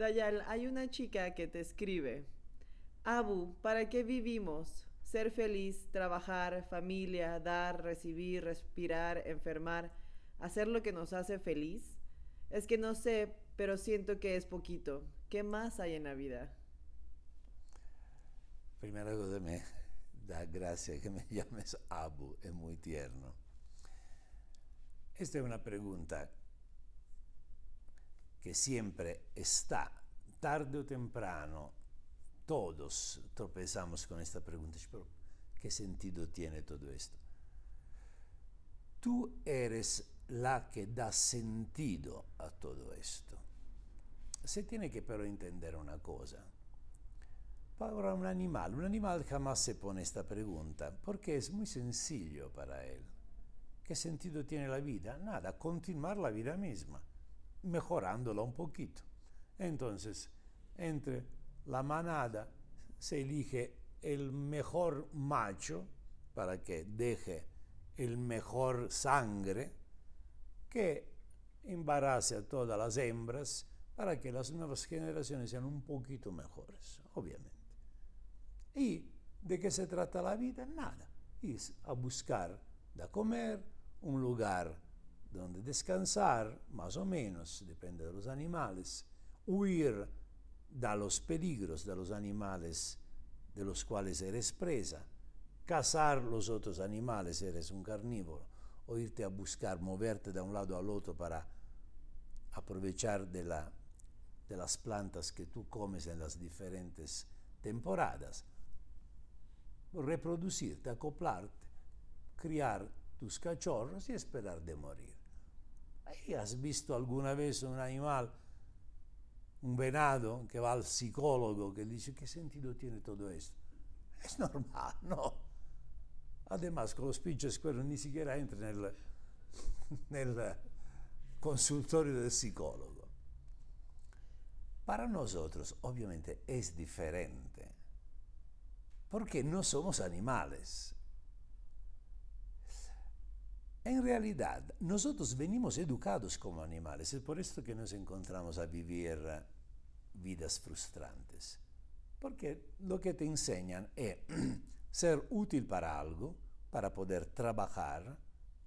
Dayal, hay una chica que te escribe. Abu, ¿para qué vivimos? Ser feliz, trabajar, familia, dar, recibir, respirar, enfermar, hacer lo que nos hace feliz. Es que no sé, pero siento que es poquito. ¿Qué más hay en la vida? Primera cosa me da gracia que me llames Abu, es muy tierno. Esta es una pregunta que siempre está, tarde o temprano, todos tropezamos con esta pregunta. Pero, ¿Qué sentido tiene todo esto? Tú eres la que da sentido a todo esto. Se tiene que pero entender una cosa. Para un animal, un animal jamás se pone esta pregunta porque es muy sencillo para él. ¿Qué sentido tiene la vida? Nada, continuar la vida misma, mejorándola un poquito. Entonces, entre la manada se elige el mejor macho para que deje el mejor sangre que embarace a todas las hembras para que las nuevas generaciones sean un poquito mejores, obviamente. ¿Y de qué se trata la vida? Nada. Es a buscar de comer, un lugar donde descansar, más o menos, depende de los animales, huir de los peligros de los animales de los cuales eres presa, cazar los otros animales, eres un carnívoro, o irte a buscar, moverte de un lado al otro para aprovechar de, de las plantas que tú comes en las diferentes temporadas, reproducirte, acoplarte, criar tus cachorros y esperar de morir. ¿Has visto alguna vez un animal un venado que va al psicólogo que dice, ¿qué sentido tiene todo esto? Es normal, ¿no? Además, con los pinches cuernos ni siquiera entra nel, nel consultorio del psicólogo. Para nosotros, obviamente, es diferente, porque no somos animales. En realidad, nosotros venimos educados como animales, es por esto que nos encontramos a vivir vidas frustrantes. Porque lo que te enseñan es ser útil para algo, para poder trabajar,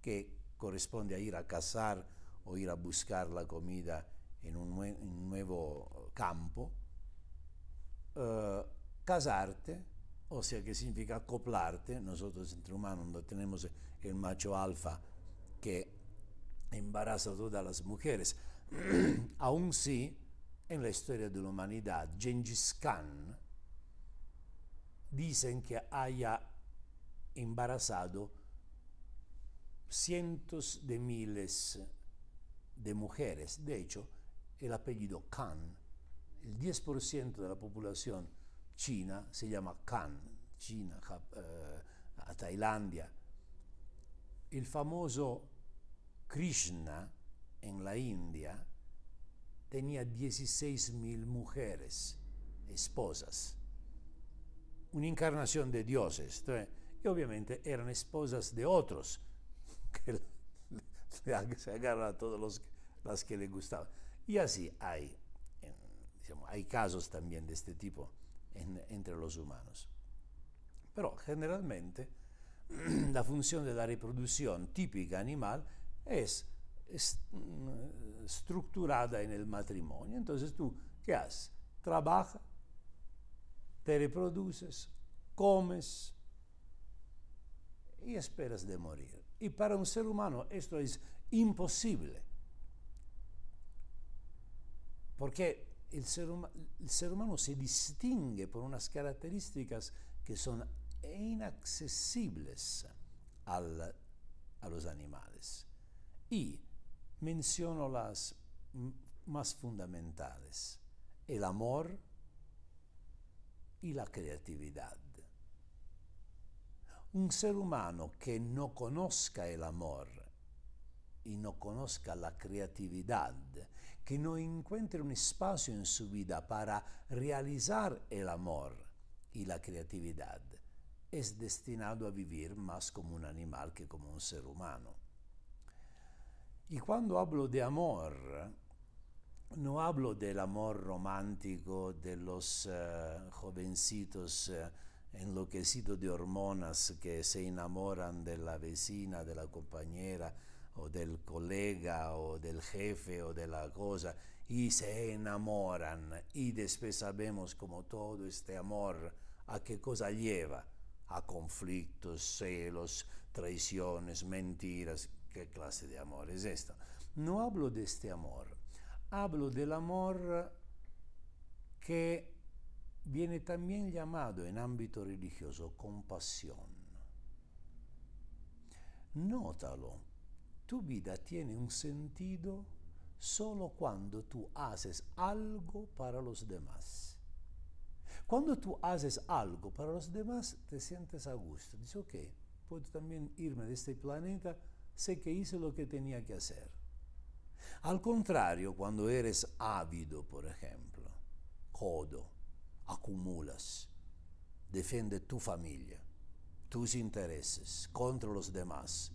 que corresponde a ir a cazar o ir a buscar la comida en un, nuevo campo, uh, casarte, o sea que significa acoplarte, nosotros entre humanos no tenemos el macho alfa que embaraza a todas las mujeres. Aún sí, en la historia de la humanidad, Gengis Khan dicen que haya embarazado cientos de miles de mujeres. De hecho, el apellido Khan, el 10% de la población china se llama Khan, China, uh, Tailandia. El famoso Krishna en la India tenía 16.000 mujeres, esposas, una encarnación de dioses, y obviamente eran esposas de otros, que se agarran a todas las que le gustaban. Y así hay, hay casos también de este tipo entre los humanos. Pero generalmente la función de la reproducción típica animal es, mm, estructurada en el matrimonio. Entonces tú, ¿qué haces? Trabaja, te reproduces, comes y esperas de morir. Y para un ser humano esto es imposible. Porque el ser, el ser humano se distingue por unas características que son inaccesibles al, a los animales. Y menciono las más fundamentales, el amor y la creatividad. Un ser humano que no conozca el amor y no conozca la creatividad, que no encuentre un espacio en su vida para realizar el amor y la creatividad, es destinado a vivir más como un animal que como un ser humano. Y cuando hablo de amor, no hablo del amor romántico de los eh, jovencitos eh, enloquecidos de hormonas que se enamoran de la vecina, de la compañera, o del colega, o del jefe, o de la cosa, y se enamoran, y después sabemos como todo este amor, a qué cosa lleva, a conflictos, celos, traiciones, mentiras, qué clase de amor es esto. No hablo de este amor, hablo del amor que viene también llamado en ámbito religioso compasión. Nótalo, tu vida tiene un sentido solo cuando tú haces algo para los demás. Cuando tú haces algo para los demás, te sientes a gusto. Dices, ok, puedo también irme de este planeta, sé que hice lo que tenía que hacer. Al contrario, cuando eres ávido, por ejemplo, codo, acumulas, defiende tu familia, tus intereses contra los demás,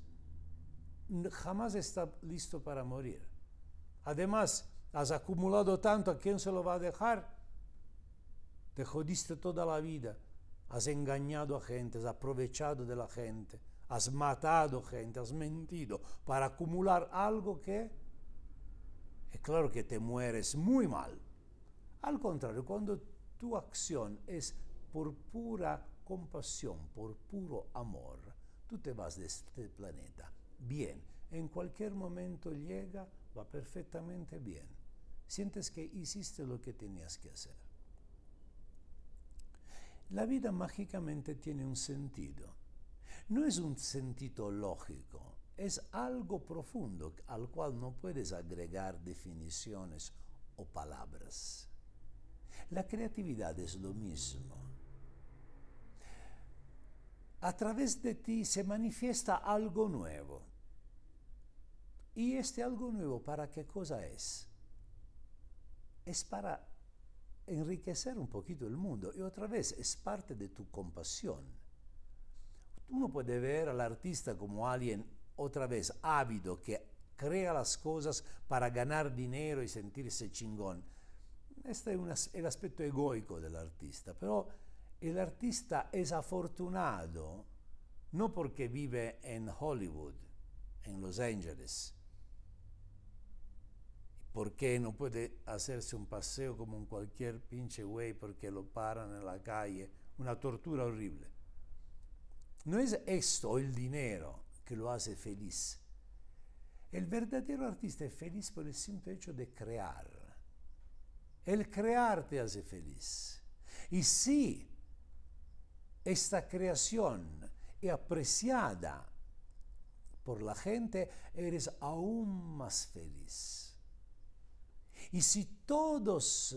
jamás está listo para morir. Además, has acumulado tanto, ¿a quién se lo va a dejar? Te jodiste toda la vida, has engañado a gente, has aprovechado de la gente, has matado gente, has mentido para acumular algo que es claro que te mueres muy mal. Al contrario, cuando tu acción es por pura compasión, por puro amor, tú te vas de este planeta bien. En cualquier momento llega, va perfectamente bien. Sientes que hiciste lo que tenías que hacer. La vida mágicamente tiene un sentido. No es un sentido lógico, es algo profundo al cual no puedes agregar definiciones o palabras. La creatividad es lo mismo. A través de ti se manifiesta algo nuevo. ¿Y este algo nuevo para qué cosa es? Es para enriquecer un poquito el mundo y otra vez es parte de tu compasión. Uno puede ver al artista como alguien otra vez ávido que crea las cosas para ganar dinero y sentirse chingón este es el aspecto egoico del artista, pero el artista es afortunado no porque vive en Hollywood, en Los Ángeles, porque no puede hacerse un paseo como en cualquier pinche güey porque lo paran en la calle, una tortura horrible. No es esto el dinero que lo hace feliz. El verdadero artista es feliz por el simple hecho de crear. El crear te hace feliz. Y si esta creación es apreciada por la gente, eres aún más feliz. Y si todos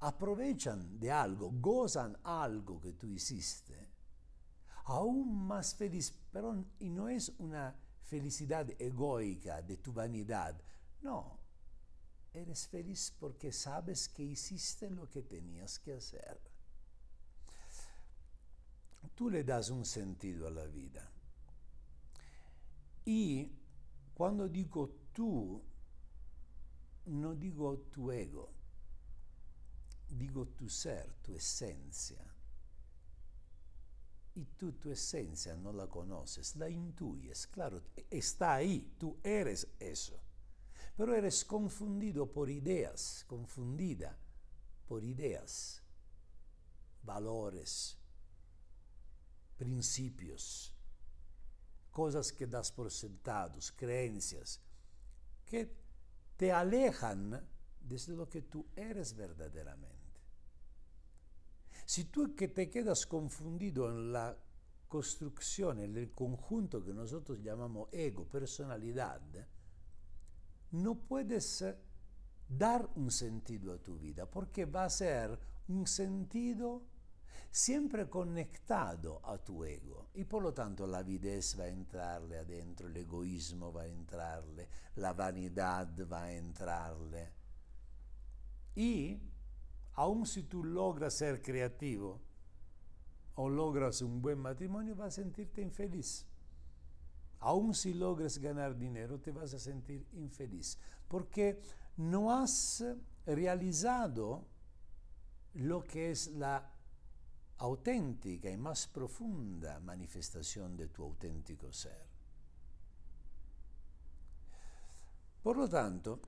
aprovechan de algo, gozan algo que tú hiciste, aún más feliz, pero y no es una felicidad egoica de tu vanidad, no, eres feliz porque sabes que hiciste lo que tenías que hacer. Tú le das un sentido a la vida. Y cuando digo tú, no digo tu ego, digo tu ser, tu esencia. Y tú tu esencia no la conoces, la intuyes, claro, está ahí, tú eres eso pero eres confundido por ideas, confundida por ideas, valores, principios, cosas que das por sentados, creencias, que te alejan desde lo que tú eres verdaderamente. Si tú que te quedas confundido en la construcción, en el conjunto que nosotros llamamos ego, personalidad, no puedes dar un sentido a tu vida, porque va a ser un sentido siempre conectado a tu ego y por lo tanto la avidez va a entrarle adentro, el egoísmo va a entrarle, la vanidad va a entrarle. Y aun si tú logras ser creativo o logras un buen matrimonio, vas a sentirte infeliz. Aún si logres ganar dinero, te vas a sentir infeliz, porque no has realizado lo que es la auténtica y más profunda manifestación de tu auténtico ser. Por lo tanto,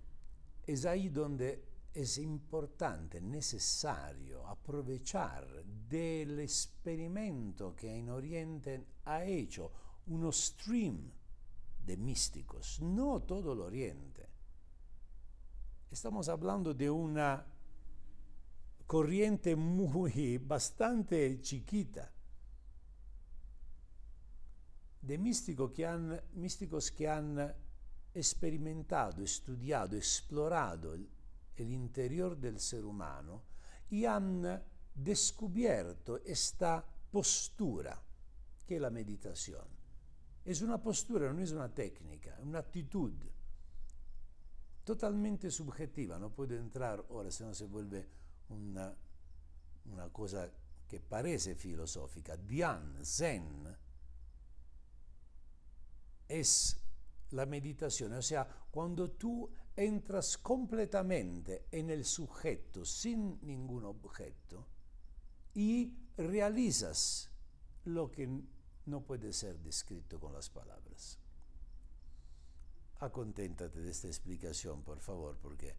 es ahí donde es importante, necesario aprovechar del experimento que en Oriente ha hecho uno stream de místicos, no todo el Oriente. Estamos hablando de una corriente muy, bastante chiquita, de místicos que han, místicos que han experimentado, estudiado, explorado el, interior del ser humano y han descubierto esta postura que es la meditación. Es una postura, no es una técnica, es una actitud totalmente subjetiva. No puede entrar ahora, si no se vuelve una, una cosa que parece filosófica. Dhyan, Zen, es la meditación, o sea, cuando tú entras completamente en el sujeto sin ningún objeto y realizas lo que no puede ser descrito con las palabras. Aconténtate de esta explicación, por favor, porque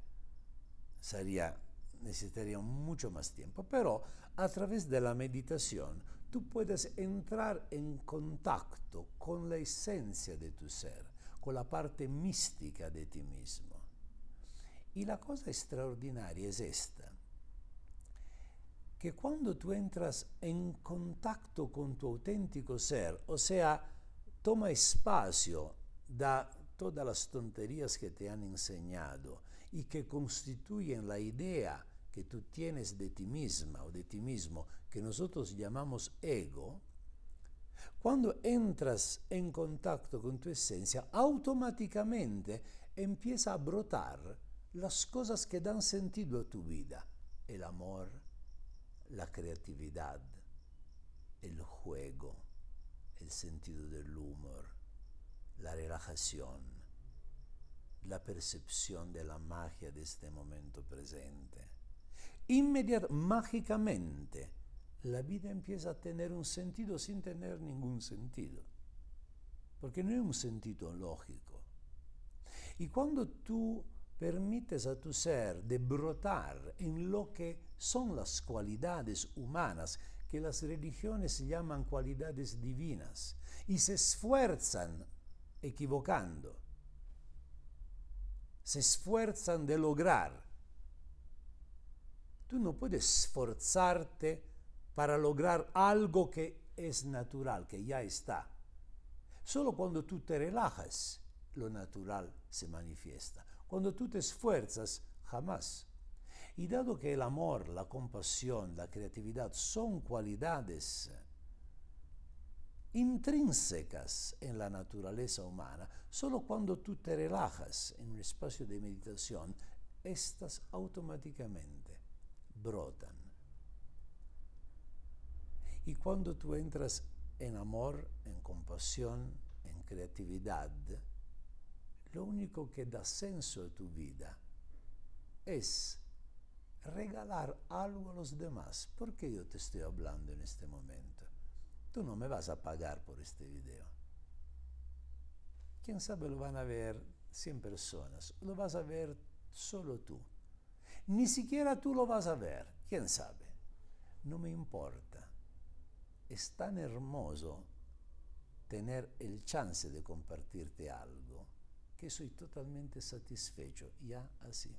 sería, necesitaría mucho más tiempo. Pero a través de la meditación tú puedes entrar en contacto con la esencia de tu ser, con la parte mística de ti mismo. Y la cosa extraordinaria es esta que cuando tú entras en contacto con tu auténtico ser, o sea, toma espacio da todas las tonterías que te han enseñado y que constituyen la idea que tú tienes de ti misma o de ti mismo, que nosotros llamamos ego, cuando entras en contacto con tu esencia, automáticamente empieza a brotar las cosas que dan sentido a tu vida, el amor, la creatividad, el juego, el sentido del humor, la relajación, la percepción de la magia de este momento presente. Inmediatamente, mágicamente, la vida empieza a tener un sentido sin tener ningún sentido, porque no es un sentido lógico. Y cuando tú permites a tu ser de brotar en lo que son las cualidades humanas que las religiones llaman cualidades divinas y se esfuerzan equivocando, se esfuerzan de lograr. Tú no puedes esforzarte para lograr algo que es natural, que ya está. Solo cuando tú te relajas, lo natural se manifiesta. Cuando tú te esfuerzas, jamás. Y dado que el amor, la compasión, la creatividad son cualidades intrínsecas en la naturaleza humana, solo cuando tú te relajas en un espacio de meditación, estas automáticamente brotan. Y cuando tú entras en amor, en compasión, en creatividad, lo único que da senso a tu vida es regalar algo a los demás. ¿Por qué yo te estoy hablando en este momento? Tú no me vas a pagar por este video. Quién sabe lo van a ver 100 personas, lo vas a ver solo tú. Ni siquiera tú lo vas a ver, quién sabe. No me importa. Es tan hermoso tener el chance de compartirte algo que soy totalmente satisfecho ya así.